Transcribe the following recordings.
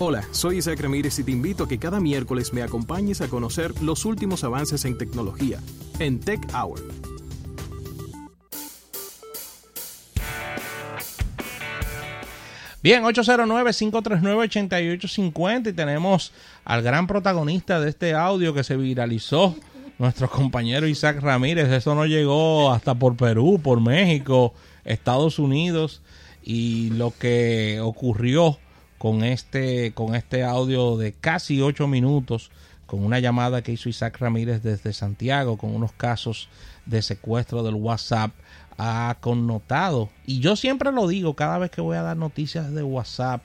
Hola, soy Isaac Ramírez y te invito a que cada miércoles me acompañes a conocer los últimos avances en tecnología en Tech Hour. Bien, 809-539-8850 y tenemos al gran protagonista de este audio que se viralizó, nuestro compañero Isaac Ramírez. Eso no llegó hasta por Perú, por México, Estados Unidos y lo que ocurrió con este, con este audio de casi ocho minutos, con una llamada que hizo Isaac Ramírez desde Santiago, con unos casos de secuestro del WhatsApp ha connotado. Y yo siempre lo digo cada vez que voy a dar noticias de WhatsApp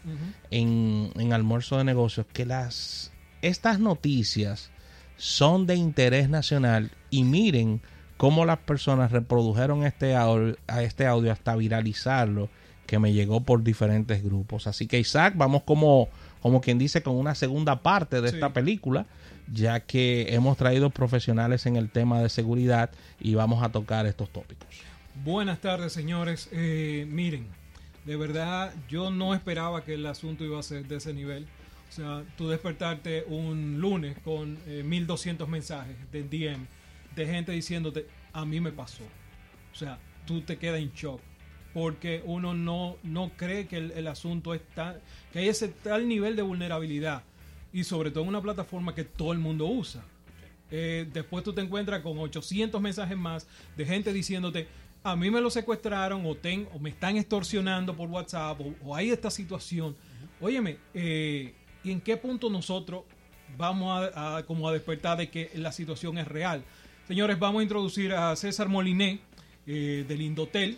en, en almuerzo de negocios, que las estas noticias son de interés nacional y miren cómo las personas reprodujeron este audio, a este audio hasta viralizarlo que me llegó por diferentes grupos. Así que Isaac, vamos como, como quien dice con una segunda parte de esta película, ya que hemos traído profesionales en el tema de seguridad y vamos a tocar estos tópicos. Buenas tardes, señores. Eh, miren, de verdad yo no esperaba que el asunto iba a ser de ese nivel. O sea, tú despertarte un lunes con 1200 eh, mensajes de DM de gente diciéndote, a mí me pasó. O sea, tú te quedas en shock porque uno no, no cree que el, asunto es que hay ese tal nivel de vulnerabilidad y sobre todo en una plataforma que todo el mundo usa. Eh, después tú te encuentras con 800 mensajes más de gente diciéndote, a mí me lo secuestraron o, ten, o me están extorsionando por WhatsApp o, hay esta situación. Óyeme, eh, ¿y en qué punto nosotros vamos a, como a despertar de que la situación es real? Señores, vamos a introducir a César Moliné eh, del Indotel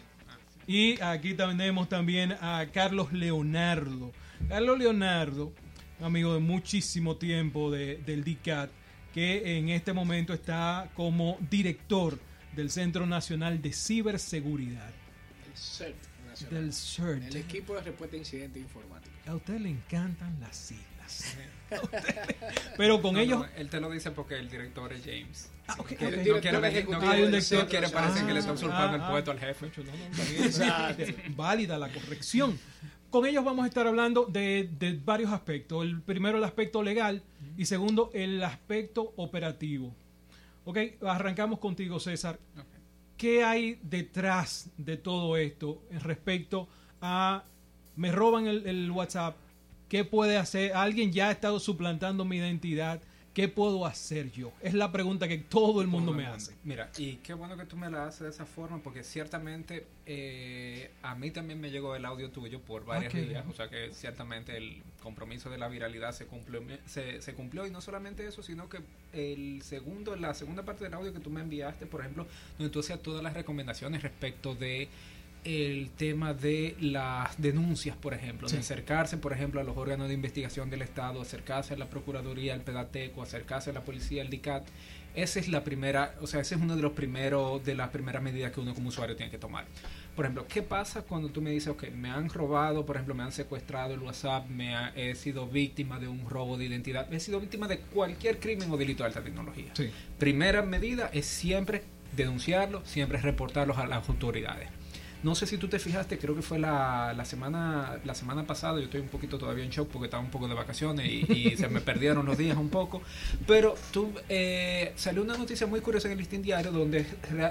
y aquí tenemos también a Carlos Leonardo. Carlos Leonardo, amigo de muchísimo tiempo de, del DICAT, que en este momento está como director del Centro Nacional de Ciberseguridad. El CERT Nacional. Del CERT. El equipo de respuesta a incidentes informáticos. A usted le encantan las siglas. Pero con ellos. él te lo dice porque el director es James. Ah, okay, que, okay. No quiere, no quiere, no quiere parecer que le está usurpando ah, el puesto al jefe. No, Válida la corrección. Con ellos vamos a estar hablando de, de, varios aspectos. El primero, el aspecto legal y segundo, el aspecto operativo. Ok, arrancamos contigo, César. Okay. ¿Qué hay detrás de todo esto respecto a me roban el, el, WhatsApp? ¿Qué puede hacer? Alguien ya ha estado suplantando mi identidad. ¿Qué puedo hacer yo? Es la pregunta que todo el mundo me hace. Mira, y qué bueno que tú me la haces de esa forma, porque ciertamente eh, a mí también me llegó el audio tuyo por varias okay. días, o sea que ciertamente el compromiso de la viralidad se cumplió, se, se, cumplió, y no solamente eso, sino que el segundo, la segunda parte del audio que tú me enviaste, por ejemplo, donde tú hacías todas las recomendaciones respecto de el tema de las denuncias, por ejemplo, sí. de acercarse, por ejemplo, a los órganos de investigación del Estado, acercarse a la Procuraduría, al Pedateco, acercarse a la policía, al DICAT. Esa es la primera, o sea, ese es uno de los primeros, de las primeras medidas que uno como usuario tiene que tomar. Por ejemplo, ¿qué pasa cuando tú me dices, ok, me han robado, por ejemplo, me han secuestrado el WhatsApp, me ha, he sido víctima de un robo de identidad, he sido víctima de cualquier crimen o delito de alta tecnología? Sí. Primera medida es siempre denunciarlo, siempre reportarlos a las autoridades. No sé si tú te fijaste, creo que fue la, la, semana la semana pasada, yo estoy un poquito todavía en shock porque estaba un poco de vacaciones y, y se me perdieron los días un poco, pero tú, eh, salió una noticia muy curiosa en el listín diario donde,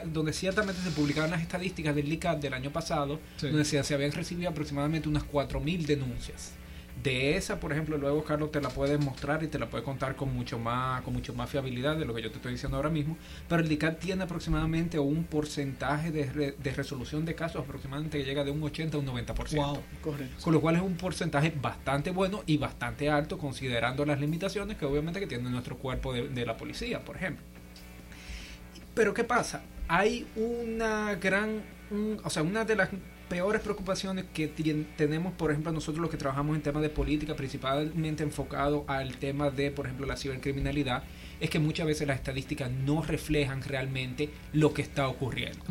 donde ciertamente se publicaban las estadísticas del LICAT del año pasado, sí. donde se, se habían recibido aproximadamente unas 4.000 denuncias de esa, por ejemplo, luego Carlos te la puede mostrar y te la puede contar con mucho más con mucho más fiabilidad de lo que yo te estoy diciendo ahora mismo, pero el DICAT tiene aproximadamente un porcentaje de, re, de resolución de casos aproximadamente que llega de un 80 a un 90%. Wow, correcto. Con lo cual es un porcentaje bastante bueno y bastante alto considerando las limitaciones que obviamente que tiene nuestro cuerpo de, de la policía, por ejemplo. Pero ¿qué pasa? Hay una gran, un, o sea, una de las peores preocupaciones que tenemos, por ejemplo, nosotros los que trabajamos en temas de política, principalmente enfocado al tema de, por ejemplo, la cibercriminalidad, es que muchas veces las estadísticas no reflejan realmente lo que está ocurriendo.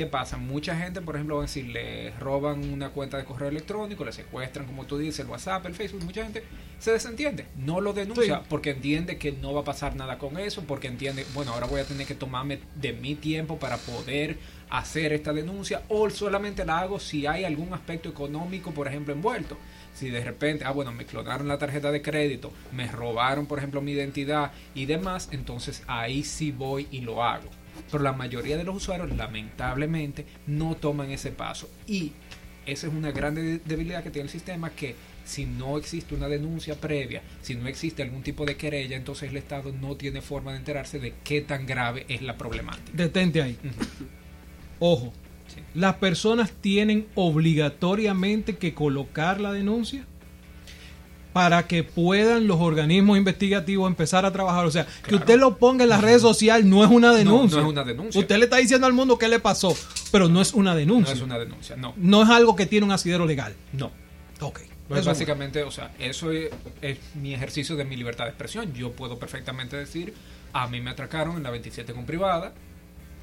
¿Qué pasa? Mucha gente, por ejemplo, si le roban una cuenta de correo electrónico, le secuestran, como tú dices, el WhatsApp, el Facebook, mucha gente se desentiende, no lo denuncia porque entiende que no va a pasar nada con eso, porque entiende, bueno, ahora voy a tener que tomarme de mi tiempo para poder hacer esta denuncia o solamente la hago si hay algún aspecto económico, por ejemplo, envuelto. Si de repente, ah, bueno, me clonaron la tarjeta de crédito, me robaron, por ejemplo, mi identidad y demás, entonces ahí sí voy y lo hago. Pero la mayoría de los usuarios, lamentablemente, no toman ese paso. Y esa es una gran debilidad que tiene el sistema que si no existe una denuncia previa, si no existe algún tipo de querella, entonces el Estado no tiene forma de enterarse de qué tan grave es la problemática. Detente ahí. Ojo, las personas tienen obligatoriamente que colocar la denuncia para que puedan los organismos investigativos empezar a trabajar. O sea, que usted lo ponga en las redes sociales no es una denuncia. No, es una denuncia. Usted le está diciendo al mundo qué le pasó, pero no es una denuncia. No es una denuncia, no. No es algo que tiene un asidero legal. No. Ok. Pues básicamente, o sea, eso es, mi ejercicio de mi libertad de expresión. Yo puedo perfectamente decir, a mí me atracaron en la 27 con privada,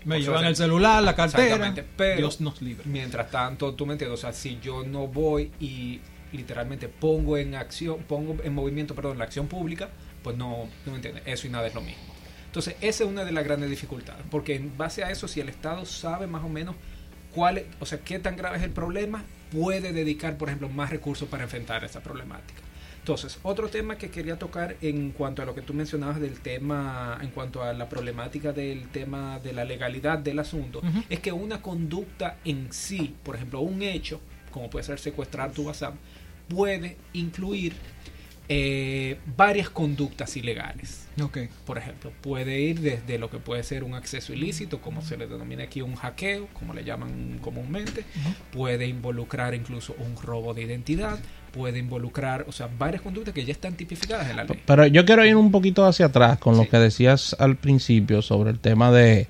me llevan el celular, la cartera. Pero Dios nos libre. Mientras tanto, tú me entiendes, o sea, si yo no voy y literalmente pongo en acción, pongo en movimiento, perdón, la acción pública, pues no, no me entiendes, eso y nada es lo mismo. Entonces, esa es una de las grandes dificultades, porque en base a eso, si el Estado sabe más o menos cuál, o sea, qué tan grave es el problema, puede dedicar, por ejemplo, más recursos para enfrentar esa problemática. Entonces, otro tema que quería tocar en cuanto a lo que tú mencionabas del tema, en cuanto a la problemática del tema de la legalidad del asunto, es que una conducta en sí, por ejemplo, un hecho, como puede ser secuestrar tu WhatsApp, puede incluir eh, varias conductas ilegales. Okay. Por ejemplo, puede ir desde lo que puede ser un acceso ilícito, como se le denomina aquí un hackeo, como le llaman comúnmente, puede involucrar incluso un robo de identidad, puede involucrar, o sea, varias conductas que ya están tipificadas en la ley. Pero yo quiero ir un poquito hacia atrás con lo que decías al principio sobre el tema de,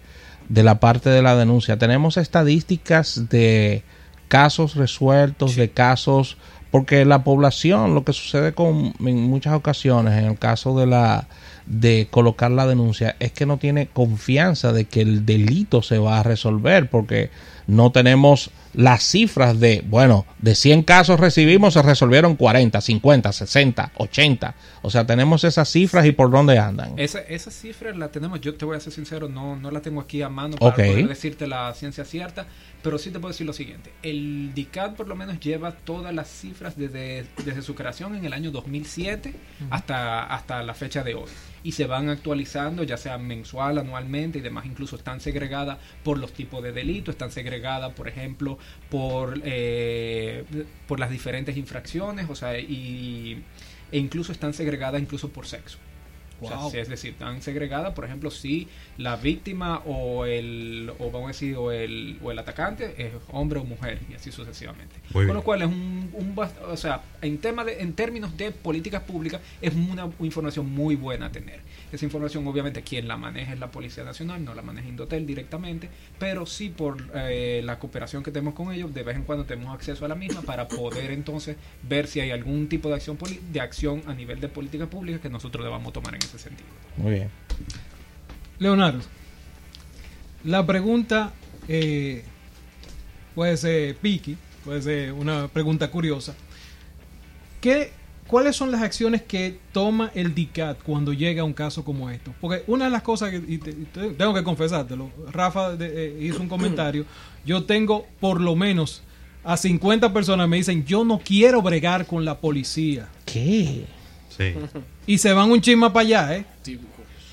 de la parte de la denuncia. Tenemos estadísticas de casos resueltos, de casos, porque la población, lo que sucede con, en muchas ocasiones, en el caso de la de colocar la denuncia, es que no tiene confianza de que el delito se va a resolver, porque no tenemos las cifras de, bueno, de 100 casos recibimos, se resolvieron 40, 50, 60, 80. O sea, tenemos esas cifras y por dónde andan. Esa, esas cifras las tenemos, yo te voy a ser sincero, no, no la tengo aquí a mano para poder decirte la ciencia cierta, pero sí te puedo decir lo siguiente. El DICAT por lo menos lleva todas las cifras desde, desde su creación en el año 2007 hasta, hasta la fecha de hoy y se van actualizando, ya sea mensual, anualmente y demás. Incluso están segregadas por los tipos de delitos, están segregadas, por ejemplo, por, eh, por las diferentes infracciones, o sea, y, e incluso están segregadas incluso por sexo es decir, están segregadas, por ejemplo, si la víctima o el, o vamos a decir, o el, o el atacante es hombre o mujer, y así sucesivamente. Con lo cual es un, un, o sea, en tema de, en términos de políticas públicas, es una información muy buena a tener. Esa información, obviamente, quien la maneja es la Policía Nacional, no la maneja Indotel directamente, pero sí por eh, la cooperación que tenemos con ellos, de vez en cuando tenemos acceso a la misma para poder entonces ver si hay algún tipo de acción de acción a nivel de política pública que nosotros debamos tomar en ese sentido. Muy bien. Leonardo, la pregunta eh, puede ser piqui, puede ser una pregunta curiosa. ¿Qué ¿Cuáles son las acciones que toma el DICAT cuando llega a un caso como esto? Porque una de las cosas que tengo que confesártelo, Rafa eh, hizo un comentario, yo tengo por lo menos a 50 personas me dicen, yo no quiero bregar con la policía. ¿Qué? Sí. Y se van un chisma para allá, ¿eh?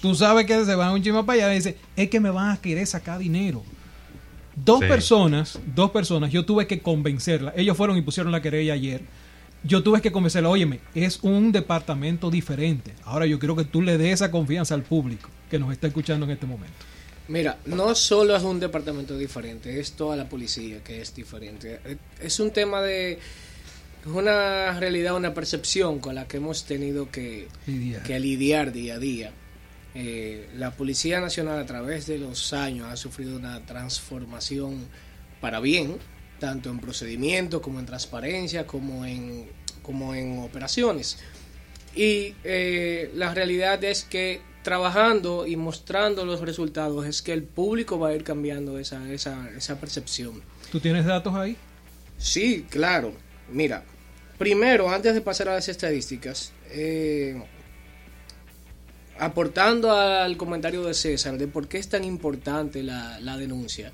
Tú sabes que se van un chisma para allá y dicen, es que me van a querer sacar dinero. Dos personas, dos personas, yo tuve que convencerlas. Ellos fueron y pusieron la querella ayer yo tuve que convencerlo, óyeme, es un departamento diferente. Ahora yo quiero que tú le des esa confianza al público que nos está escuchando en este momento. Mira, no solo es un departamento diferente, es toda la policía que es diferente. Es un tema de una realidad, una percepción con la que hemos tenido que lidiar, día a día. Eh, la Policía Nacional a través de los años ha sufrido una transformación para bien, tanto en procedimientos como en transparencia, como en, como en operaciones. Y eh, la realidad es que trabajando y mostrando los resultados es que el público va a ir cambiando esa, esa, esa percepción. ¿Tú tienes datos ahí? Sí, claro. Mira, primero, antes de pasar a las estadísticas, eh, aportando al comentario de César de por qué es tan importante la, denuncia,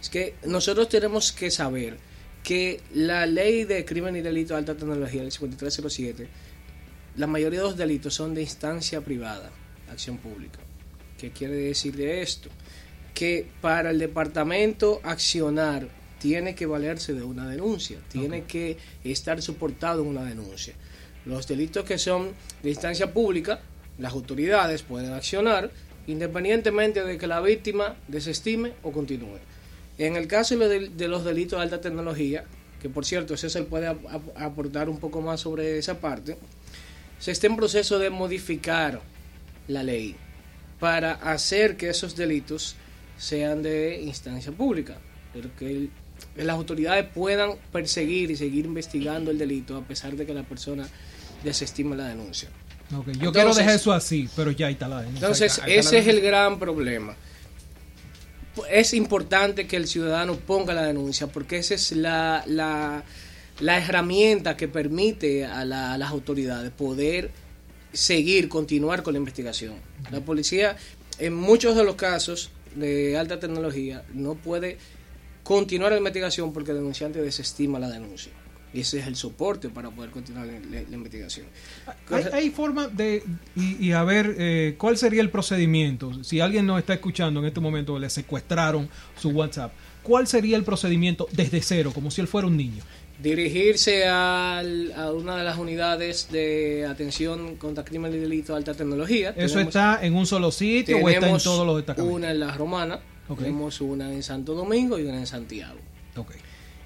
es que nosotros tenemos que saber que la ley de crimen y delito de alta tecnología, el 5307, la mayoría de los delitos son de instancia privada, acción pública. ¿Qué quiere decir de esto? Que para el departamento accionar tiene que valerse de una denuncia, tiene que estar soportado en una denuncia. Los delitos que son de instancia pública, las autoridades pueden accionar independientemente de que la víctima desestime o continúe. En el caso de, los delitos de alta tecnología, que por cierto César puede aportar un poco más sobre esa parte, se está en proceso de modificar la ley para hacer que esos delitos sean de instancia pública, pero que las autoridades puedan perseguir y seguir investigando el delito a pesar de que la persona desestima la denuncia. yo quiero dejar eso así, pero ya está la denuncia. Entonces, ese es el gran problema. Es importante que el ciudadano ponga la denuncia porque esa es la, la, la herramienta que permite a, a las autoridades poder seguir, continuar con la investigación. La policía, en muchos de los casos de alta tecnología, no puede continuar la investigación porque el denunciante desestima la denuncia. Y ese es el soporte para poder continuar la, investigación. ¿Hay, forma de, y, a ver, eh, cuál sería el procedimiento? Si alguien nos está escuchando en este momento, le secuestraron su WhatsApp, ¿cuál sería el procedimiento desde cero, como si él fuera un niño? dirigirse a una de las unidades de atención contra crimen y delito de alta tecnología. ¿Eso está en un solo sitio o está en todos los destacamentos? Una en La Romana, tenemos una en Santo Domingo y una en Santiago.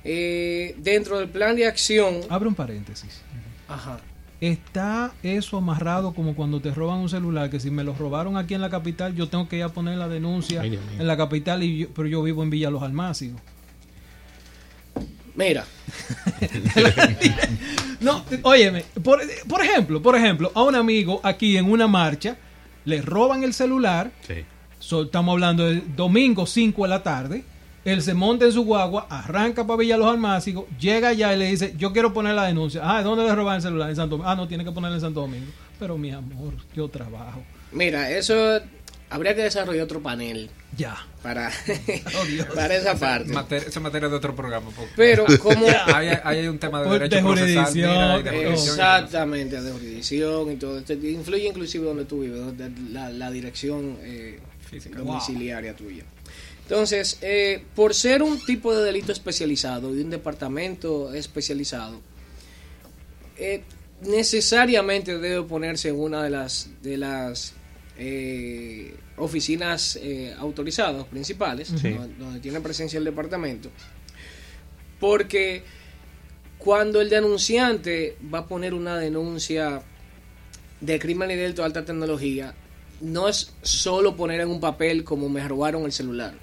Eh, dentro del plan de acción... Abre un paréntesis. Ajá. Está eso amarrado como cuando te roban un celular, que si me lo robaron aquí en la capital, yo tengo que ir a poner la denuncia en la capital, y pero yo vivo en Villa Los Almácigos. Mira. no, óyeme, por, ejemplo, por ejemplo, a un amigo aquí en una marcha le roban el celular. Estamos hablando de domingo 5 de la tarde. Él se monta en su guagua, arranca para Villa Los Almácigos, llega allá y le dice, yo quiero poner la denuncia. Ah, ¿dónde le roban el celular? En Santo Domingo. Ah, no, tiene que ponerlo en Santo Domingo. Pero mi amor, yo trabajo. Mira, eso habría que desarrollar otro panel. Ya. Para, oh, para esa parte. esa materia de otro programa. Pero como... hay, hay, un tema de derecho jurisdicción. exactamente, de jurisdicción y todo. Esto influye inclusive donde tú vives, la, la dirección eh, Física. domiciliaria tuya. Entonces, eh, por ser un tipo de delito especializado y un departamento especializado, eh, necesariamente debe ponerse en una de las de las eh, oficinas eh, autorizadas principales, donde, tiene presencia el departamento, porque cuando el denunciante va a poner una denuncia de crimen y delito de alta tecnología, no es solo poner en un papel como me robaron el celular.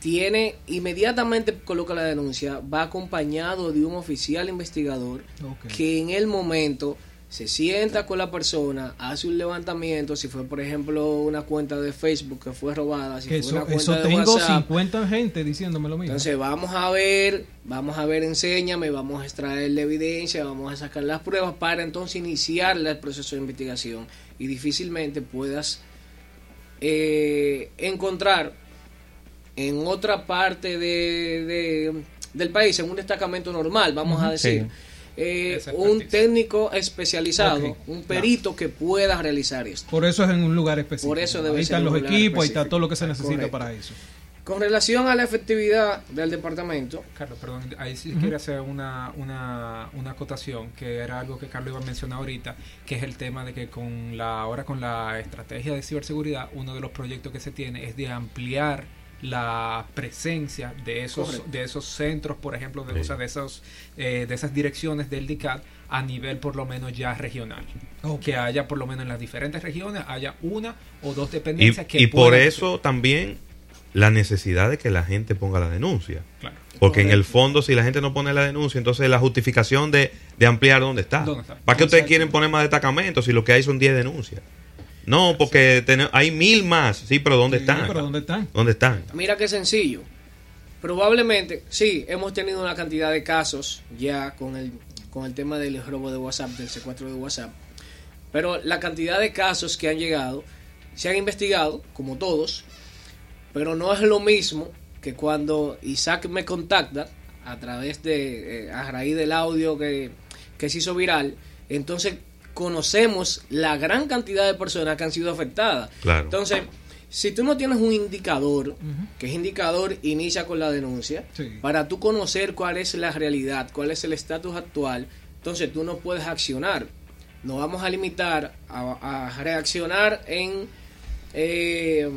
Tiene, inmediatamente coloca la denuncia, va acompañado de un oficial investigador que en el momento se sienta con la persona, hace un levantamiento, si fue por ejemplo una cuenta de Facebook que fue robada, si fue eso, una cuenta eso tengo 50 gente diciéndome lo mismo. Entonces vamos a ver, vamos a ver, enséñame, vamos a extraer la evidencia, vamos a sacar las pruebas para entonces iniciar el proceso de investigación y difícilmente puedas eh, encontrar en otra parte de, del país, en un destacamento normal, vamos a decir. Eh, un técnico especializado, un perito que pueda realizar esto. Por eso es en un lugar específico. Por eso debe ahí están los equipos, ahí está todo lo que se necesita para eso. Con relación a la efectividad del departamento. Carlos, perdón, ahí sí quiero hacer una, una, una acotación, que era algo que Carlos iba a mencionar ahorita, que es el tema de que con la ahora con la estrategia de ciberseguridad, uno de los proyectos que se tiene es de ampliar la presencia de esos de esos centros, por ejemplo, de, de esos eh, de esas direcciones del DICAT a nivel por lo menos ya regional. Que haya por lo menos en las diferentes regiones haya una o dos dependencias y, que y por eso también la necesidad de que la gente ponga la denuncia. Porque en el fondo, si la gente no pone la denuncia, entonces la justificación de, ampliar dónde está. ¿Para qué ustedes quieren poner más destacamentos si lo que hay son 10 denuncias? No, porque hay mil más. Sí, pero ¿dónde están? Pero ¿dónde están? ¿Dónde están? Mira qué sencillo. Probablemente, sí, hemos tenido una cantidad de casos ya con el, con el tema del robo de WhatsApp, del secuestro de WhatsApp. Pero la cantidad de casos que han llegado se han investigado, como todos, pero no es lo mismo que cuando Isaac me contacta a través de, eh, a raíz del audio que, que se hizo viral, entonces conocemos la gran cantidad de personas que han sido afectadas. Entonces, si tú no tienes un indicador, que es indicador inicia con la denuncia, para tú conocer cuál es la realidad, cuál es el estatus actual, entonces tú no puedes accionar. Nos vamos a limitar a, reaccionar en... Eh,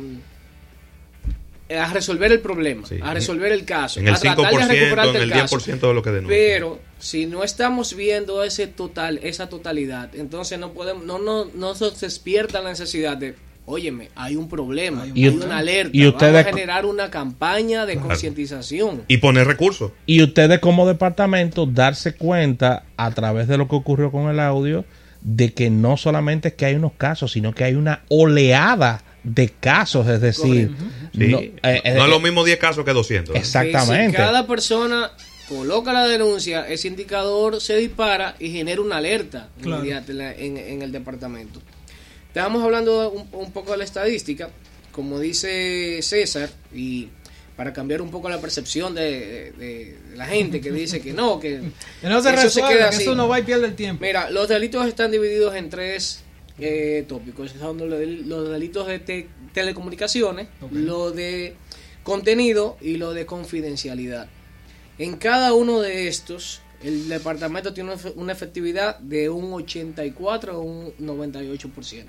a resolver el problema, a resolver el caso, en el a tratar de recuperarte en el, 10% de lo que denuncia. Pero si no estamos viendo ese total, esa totalidad, entonces no podemos, no, no, no se despierta la necesidad de, óyeme, hay un problema, hay, una alerta, y ustedes, vamos a generar una campaña de concientización. Y poner recursos. Y ustedes como departamento darse cuenta a través de lo que ocurrió con el audio, de que no solamente es que hay unos casos, sino que hay una oleada de casos, es decir, no, eh, eh, es lo mismo 10 casos que 200. Exactamente. Si cada persona coloca la denuncia, ese indicador se dispara y genera una alerta en, el departamento. Estamos hablando un, poco de la estadística, como dice César, y para cambiar un poco la percepción de, la gente que dice que no, que, no se eso, se queda que eso no va y pierde el tiempo. Mira, los delitos están divididos en tres eh, tópicos. Son los, delitos de telecomunicaciones, lo de contenido y lo de confidencialidad. En cada uno de estos, el departamento tiene una efectividad de un 84 o un 98%.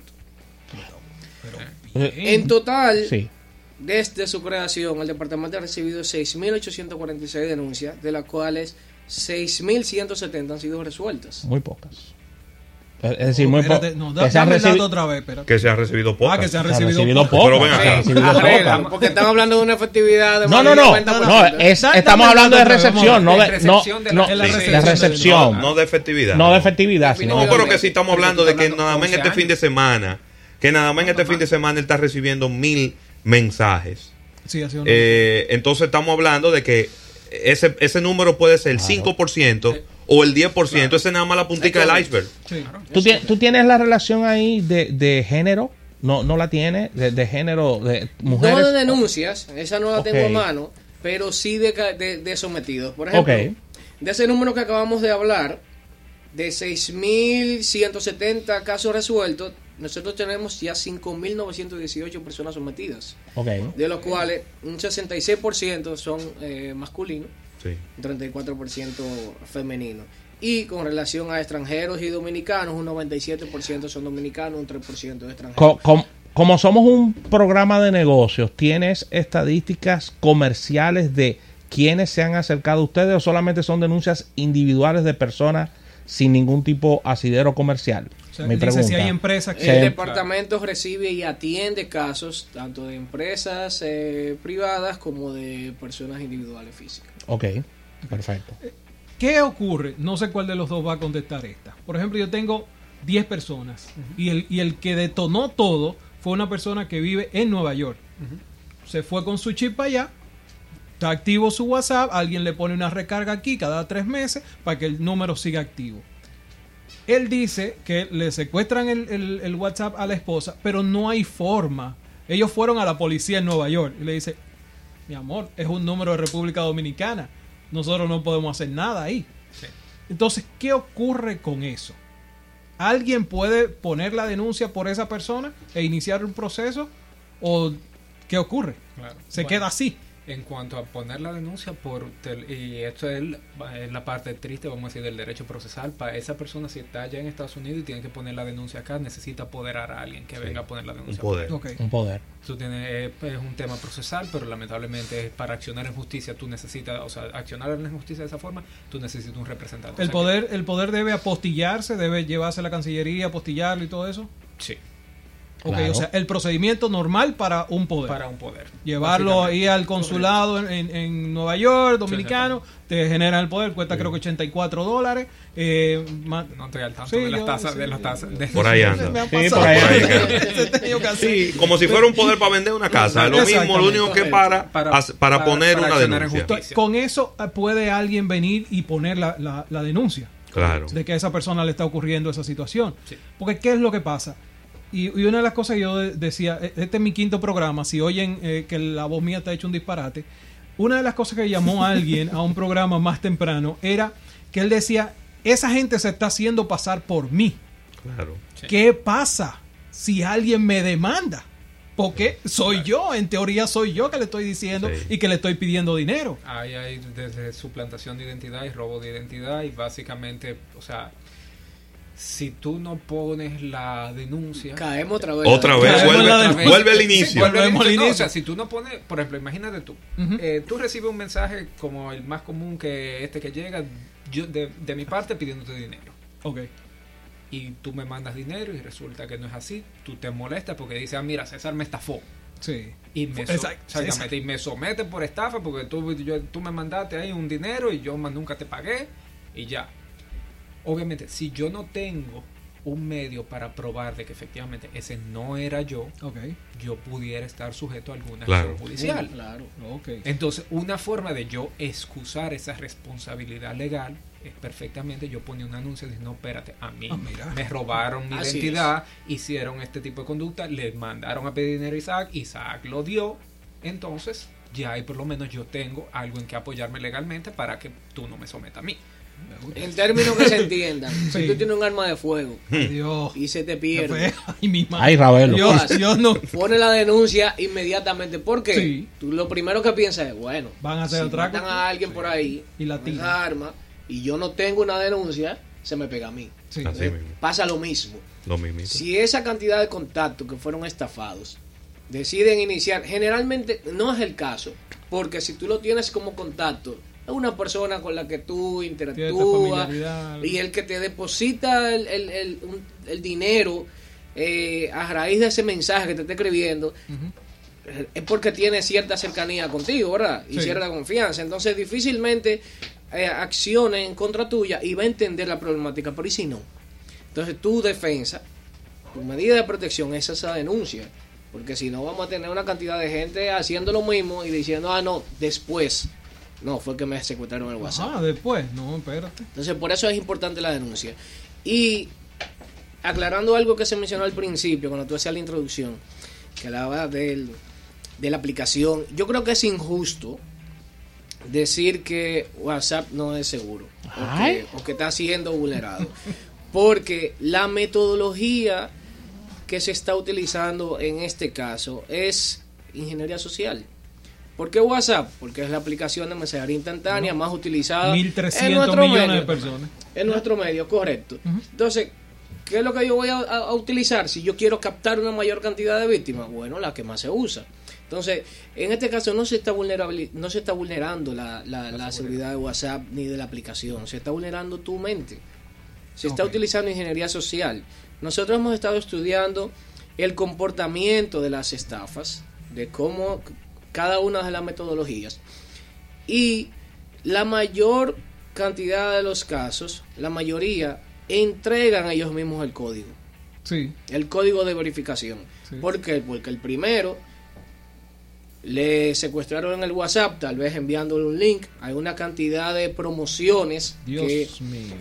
en total, desde su creación, el departamento ha recibido 6.846 denuncias, de las cuales 6.170 han sido resueltas. Muy pocas. Es decir, muy poco. No, que, se ha recibido, otra vez, que se ha recibido poco. Ah, que se ha recibido, poco. Pero ven acá. porque estamos hablando de una efectividad de No, no, no. no estamos hablando de recepción, no de, no, no, de recepción. No de efectividad. No de efectividad. No, pero que si estamos hablando de que nada más en este fin de semana, que nada más en este fin de semana él está recibiendo mil mensajes. Sí, así eh, entonces estamos hablando de que ese, ese número puede ser el 5% o el 10%, ese es nada más la puntica del iceberg. ¿Tú, tienes la relación ahí de, de género? No, no la tienes, de, género, de mujeres. No de denuncias, esa no la tengo a mano, pero sí de, de, sometidos. Por ejemplo, de ese número que acabamos de hablar, de 6.170 casos resueltos, nosotros tenemos ya 5.918 personas sometidas. De los cuales un 66% son eh, masculinos un 34% femenino. Y con relación a extranjeros y dominicanos, un 97% son dominicanos, un 3% extranjeros. Como, somos un programa de negocios, ¿tienes estadísticas comerciales de quiénes se han acercado a ustedes o solamente son denuncias individuales de personas sin ningún tipo asidero comercial? si hay empresas que... El departamento recibe y atiende casos tanto de empresas eh, privadas como de personas individuales físicas. Ok, perfecto. ¿Qué ocurre? No sé cuál de los dos va a contestar esta. Por ejemplo, yo tengo 10 personas y, el, y el que detonó todo fue una persona que vive en Nueva York. Se fue con su chip allá, está activo su WhatsApp, alguien le pone una recarga aquí cada tres meses para que el número siga activo. Él dice que le secuestran el, el, WhatsApp a la esposa, pero no hay forma. Ellos fueron a la policía en Nueva York y le dice, mi amor, es un número de República Dominicana. Nosotros no podemos hacer nada ahí. Entonces, ¿qué ocurre con eso? ¿Alguien puede poner la denuncia por esa persona e iniciar un proceso? ¿O qué ocurre? Se queda así. En cuanto a poner la denuncia por y esto es la parte triste, vamos a decir, del derecho procesal, para esa persona si está allá en Estados Unidos y tiene que poner la denuncia acá, necesita apoderar a alguien que venga a poner la denuncia. Un poder. Un poder. Eso tiene, es, un tema procesal, pero lamentablemente para accionar en justicia tú necesitas, o sea, accionar en justicia de esa forma, tú necesitas un representante. ¿El, poder, ¿El poder debe apostillarse, debe llevarse a la Cancillería, apostillarlo y todo eso? Sí. Ok, Claro. o sea, el procedimiento normal para un poder. para un poder. Llevarlo ahí al consulado en, en Nueva York, dominicano, te generan el poder, cuesta creo que 84 dólares. Eh, No estoy al tanto Sí, de las tasas, sí, de las tasas. de- Por ahí anda. me han pasado. por ahí como si fuera un poder para vender una casa. Lo mismo, lo único que para, Para- para, poner para una en denuncia. Con eso eh, puede alguien venir y poner la, la- la denuncia Claro. de que a esa persona le está ocurriendo esa situación. Sí. Porque ¿qué es lo que pasa? Y, y una de las cosas que yo de- decía, e- este es mi quinto programa, si oyen eh, que la voz mía está hecho un disparate, una de las cosas que llamó a alguien a un programa más temprano era que él decía, esa gente se está haciendo pasar por mí. Claro. ¿Qué pasa si alguien me demanda? Porque soy yo, en teoría soy yo que le estoy diciendo Sí. y que le estoy pidiendo dinero. Ahí hay desde suplantación de identidad y robo de identidad y básicamente, o sea, si tú no pones la denuncia... Caemos otra vez. Otra vez, Caemos vuelve, vuelve al Sí, inicio. vuelve al Volvemos al inicio. No, o sea, si tú no pones, por ejemplo, imagínate tú, eh, tú recibes un mensaje como el más común que este que llega yo, de, de mi parte pidiéndote dinero. Ok. Y tú me mandas dinero y resulta que no es así. Tú te molestas porque dices, ah, mira, César me estafó. Sí. Y me, so- y me somete por estafa porque tú, yo- tú me mandaste ahí un dinero y yo más nunca te pagué y ya. Obviamente, si yo no tengo un medio para probar de que efectivamente ese no era yo, Ok. yo pudiera estar sujeto a alguna Claro. acción judicial. Claro. Ok. Entonces, una forma de yo excusar esa responsabilidad legal es perfectamente yo ponía un anuncio diciendo, no, espérate, a mí Ah, me robaron mi Así identidad, hicieron este tipo de conducta, le mandaron a pedir dinero a Isaac, Isaac lo dio, entonces ya ahí por lo menos yo tengo algo en que apoyarme legalmente para que tú no me sometas a mí. En términos que se entiendan, Sí. si tú tienes un arma de fuego Dios. y se te pierde. Ay, mi madre. Ay, Ravelo. Dios, Dios no. pone la denuncia inmediatamente. porque Sí. Tú lo primero que piensas es, bueno, Van a hacer si otra matan a alguien por ahí Y la con esa arma y yo no tengo una denuncia, se me pega a mí. Sí. Así mismo. Pasa lo mismo. Lo mismo. Si esa cantidad de contactos que fueron estafados deciden iniciar, generalmente no es el caso, porque si tú lo tienes como contacto, es una persona con la que tú interactúas y el que te deposita el, el- el- un- el dinero eh, a raíz de ese mensaje que te está escribiendo, es porque tiene cierta cercanía contigo, ¿verdad? Y Sí. cierta confianza. Entonces difícilmente eh, accione en contra tuya y va a entender la problemática, pero ¿y si no? Entonces tu defensa, tu medida de protección es esa denuncia. Porque si no vamos a tener una cantidad de gente haciendo lo mismo y diciendo, ah, no, después. No, fue que me secuestraron el WhatsApp. Ah, después. No, espérate. Entonces, por eso es importante la denuncia. Y aclarando algo que se mencionó al principio, cuando tú hacías la introducción, que hablaba del, de la aplicación, yo creo que es injusto decir que WhatsApp no es seguro o que, o que está siendo vulnerado. Porque la metodología que se está utilizando en este caso es ingeniería social. ¿Por qué WhatsApp? Porque es la aplicación de mensajería instantánea más utilizada en 1.300 nuestro millones medio. de personas. En nuestro medio, correcto. Entonces, ¿qué es lo que yo voy a, utilizar si yo quiero captar una mayor cantidad de víctimas? Bueno, la que más se usa. Entonces, en este caso no se está, no se está vulnerando la, la- la seguridad de WhatsApp ni de la aplicación, se está vulnerando tu mente. Se está utilizando ingeniería social. Nosotros hemos estado estudiando el comportamiento de las estafas, de cómo cada una de las metodologías. Y la mayor cantidad de los casos, la mayoría, entregan ellos mismos el código, Sí. el código de verificación. Sí. ¿Por qué? Porque el primero le secuestraron en el WhatsApp, tal vez enviándole un link, hay una cantidad de promociones que,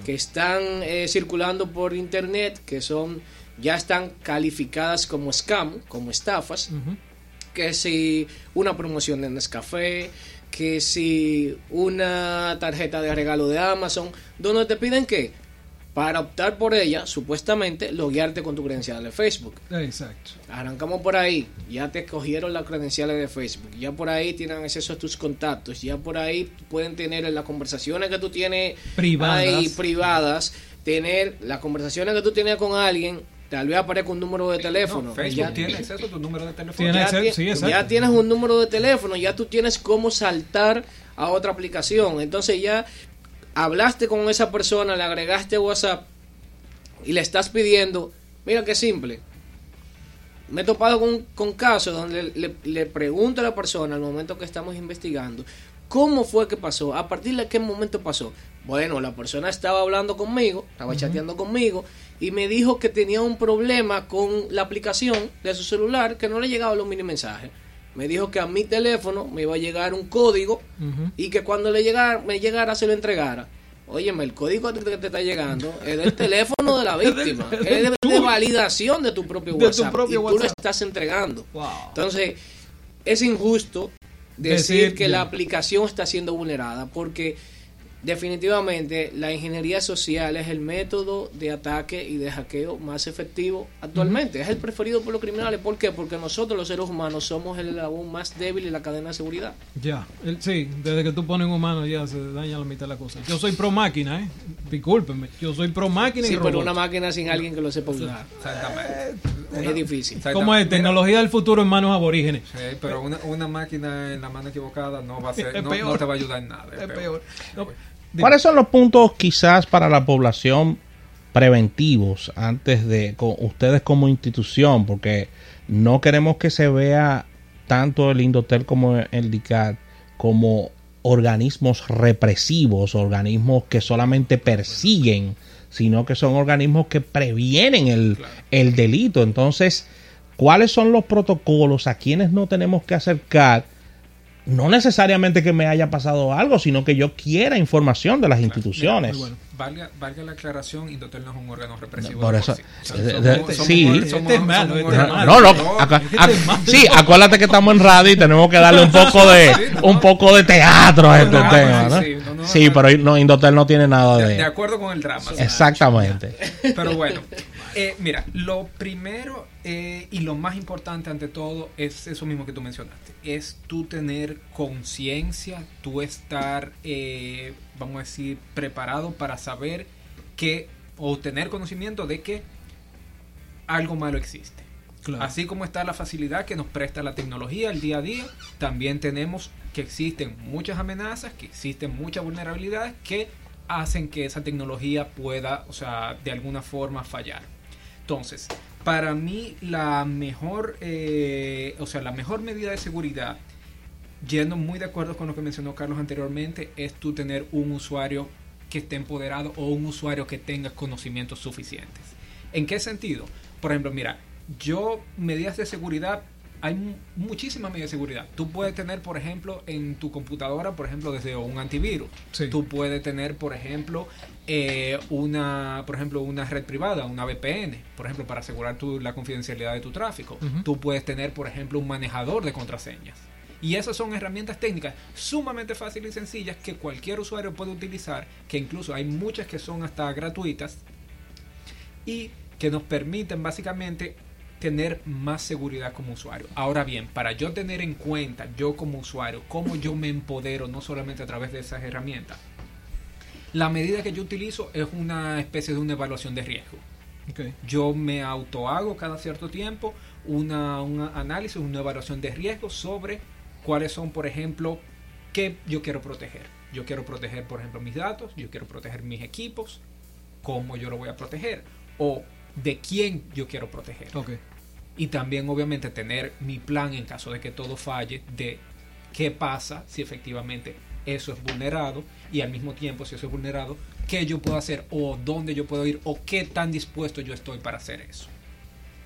que están eh, circulando por internet, que son ya están calificadas como scam, como estafas. Que si una promoción de Nescafé, que si una tarjeta de regalo de Amazon, donde te piden que para optar por ella, supuestamente, loguearte con tu credencial de Facebook. Exacto. Arrancamos por ahí, ya te cogieron las credenciales de Facebook, ya por ahí tienen acceso a tus contactos, ya por ahí pueden tener en las conversaciones que tú tienes Privadas. ahí privadas, tener las conversaciones que tú tienes con alguien, tal vez aparezca un número de teléfono. No, Facebook ya, tiene acceso a tu número de teléfono. Tiene ya acceso, ti- sí, exacto. ya tienes un número de teléfono, ya tú tienes cómo saltar a otra aplicación. Entonces ya hablaste con esa persona, le agregaste WhatsApp y le estás pidiendo, mira qué simple. me he topado con, con casos donde le, le pregunto a la persona al momento que estamos investigando cómo fue que pasó, a partir de qué momento pasó. Bueno, la persona estaba hablando conmigo, estaba chateando conmigo y me dijo que tenía un problema con la aplicación de su celular que no le llegaban los mini mensajes. Me dijo que a mi teléfono me iba a llegar un código y que cuando le llegara, me llegara se lo entregara. Óyeme, el código que te está llegando es del teléfono de la víctima, es de, validación de tu propio WhatsApp. y tú lo estás entregando. Entonces, es injusto decir, que la aplicación está siendo vulnerada porque definitivamente la ingeniería social es el método de ataque y de hackeo más efectivo actualmente. Es el preferido por los criminales. ¿Por qué? Porque nosotros los seres humanos somos el eslabón más débil en la cadena de seguridad. Ya, sí, desde que tú pones un humano ya se daña la mitad de la cosa. Yo soy pro máquina, ¿eh? Discúlpeme, yo soy pro máquina. Sí, pero una máquina sin alguien que lo sepa usar. Exactamente. es difícil. ¿Cómo es? Tecnología del futuro en manos aborígenes. Sí, pero una, una máquina en la mano equivocada no va a ser, no, te va a ayudar en nada. Es, peor. ¿Cuáles son los puntos quizás para la población preventivos antes de con ustedes como institución? Porque no queremos que se vea tanto el Indotel como el DICAT como organismos represivos, organismos que solamente persiguen, sino que son organismos que previenen el, el delito. Entonces, ¿cuáles son los protocolos a quienes no tenemos que acercar? No necesariamente que me haya pasado algo, sino que yo quiera información de las instituciones. valga, valga, la aclaración, Indotel no es un órgano represivo. Por eso, sí, no, no, sí, acuérdate que estamos en radio y tenemos que darle un poco de, un poco de teatro a este tema, ¿no? Sí, pero no, Indotel no tiene nada de. De acuerdo con el drama. Exactamente. Pero bueno, eh, mira, lo primero eh, y lo más importante ante todo es eso mismo que tú mencionaste, es tú tener conciencia, tú estar, eh, vamos a decir, preparado para saber que o tener conocimiento de que algo malo existe. Así como está la facilidad que nos presta la tecnología el día a día, también tenemos que existen muchas amenazas, que existen muchas vulnerabilidades que hacen que esa tecnología pueda, o sea, de alguna forma fallar. Entonces, para mí la mejor, eh, o sea, la mejor medida de seguridad, yendo muy de acuerdo con lo que mencionó Carlos anteriormente, es tú tener un usuario que esté empoderado o un usuario que tenga conocimientos suficientes. ¿En qué sentido? Por ejemplo, mira, yo medidas de seguridad hay muchísimas medidas de seguridad. Tú puedes tener, por ejemplo, en tu computadora, por ejemplo, desde un antivirus. Tú puedes tener, por ejemplo, eh, una, por ejemplo, una red privada, una VPN, por ejemplo, para asegurar tu, la confidencialidad de tu tráfico. Tú puedes tener, por ejemplo, un manejador de contraseñas. Y esas son herramientas técnicas sumamente fáciles y sencillas que cualquier usuario puede utilizar, que incluso hay muchas que son hasta gratuitas y que nos permiten básicamente tener más seguridad como usuario. Ahora bien, para yo tener en cuenta, yo como usuario, cómo yo me empodero, no solamente a través de esas herramientas, la medida que yo utilizo es una especie de una evaluación de riesgo. Yo me auto hago cada cierto tiempo una, un análisis, una evaluación de riesgo sobre cuáles son, por ejemplo, qué yo quiero proteger. Yo quiero proteger, por ejemplo, mis datos, yo quiero proteger mis equipos, cómo yo lo voy a proteger. O de quién yo quiero proteger. Y también obviamente tener mi plan en caso de que todo falle de qué pasa si efectivamente eso es vulnerado y al mismo tiempo si eso es vulnerado, qué yo puedo hacer o dónde yo puedo ir o qué tan dispuesto yo estoy para hacer eso.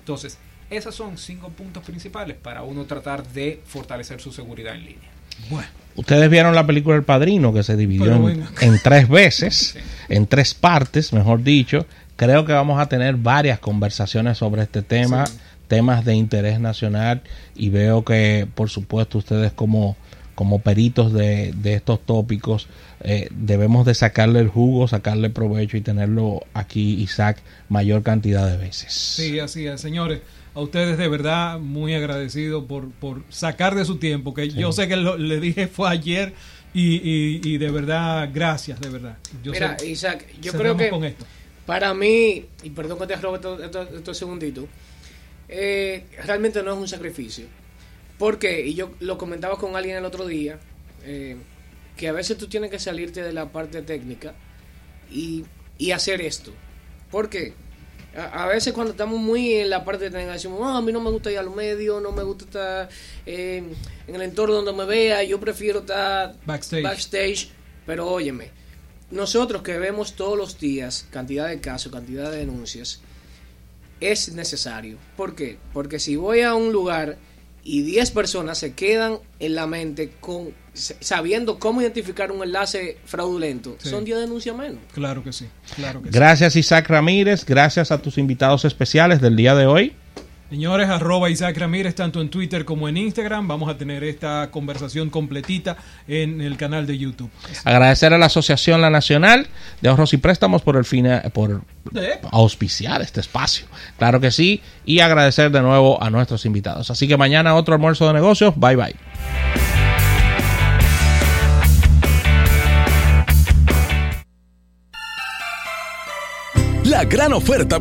Entonces, esos son cinco puntos principales para uno tratar de fortalecer su seguridad en línea. Bueno. Ustedes vieron la película El Padrino que se dividió en, tres veces, en tres partes, mejor dicho creo que vamos a tener varias conversaciones sobre este tema, temas de interés nacional y veo que por supuesto ustedes como, como peritos de, estos tópicos eh, debemos de sacarle el jugo, sacarle provecho y tenerlo aquí Isaac mayor cantidad de veces. Sí, así es, señores. A ustedes de verdad muy agradecido por, por sacar de su tiempo, que yo sé que le dije fue ayer y, y, de verdad, gracias, de verdad. Mira, Isaac, yo creo que... Con esto para mí, y perdón que te robe estos, segunditos, eh, realmente no es un sacrificio. Porque, y yo lo comentaba con alguien el otro día, eh, que a veces tú tienes que salirte de la parte técnica y, y hacer esto. ¿Por qué? A, veces cuando estamos muy en la parte tener decimos, a mí no me gusta ir a los medios, no me gusta estar eh, en el entorno donde me vea, yo prefiero estar backstage. backstage. Pero óyeme, nosotros que vemos todos los días cantidad de casos, cantidad de denuncias, es necesario. ¿Por qué? Porque si voy a un lugar y 10 personas se quedan en la mente con sabiendo cómo identificar un enlace fraudulento, son 10 denuncias menos. Claro que sí, claro que Gracias Isaac Ramírez, gracias a tus invitados especiales del día de hoy. Señores, arroba Isaac Ramírez, tanto en Twitter como en Instagram. Vamos a tener esta conversación completita en el canal de YouTube. Agradecer a la Asociación La Nacional de Ahorros y Préstamos por el fin, por auspiciar este espacio. Claro que sí. Y agradecer de nuevo a nuestros invitados. Así que mañana otro almuerzo de negocios. Bye bye. La gran oferta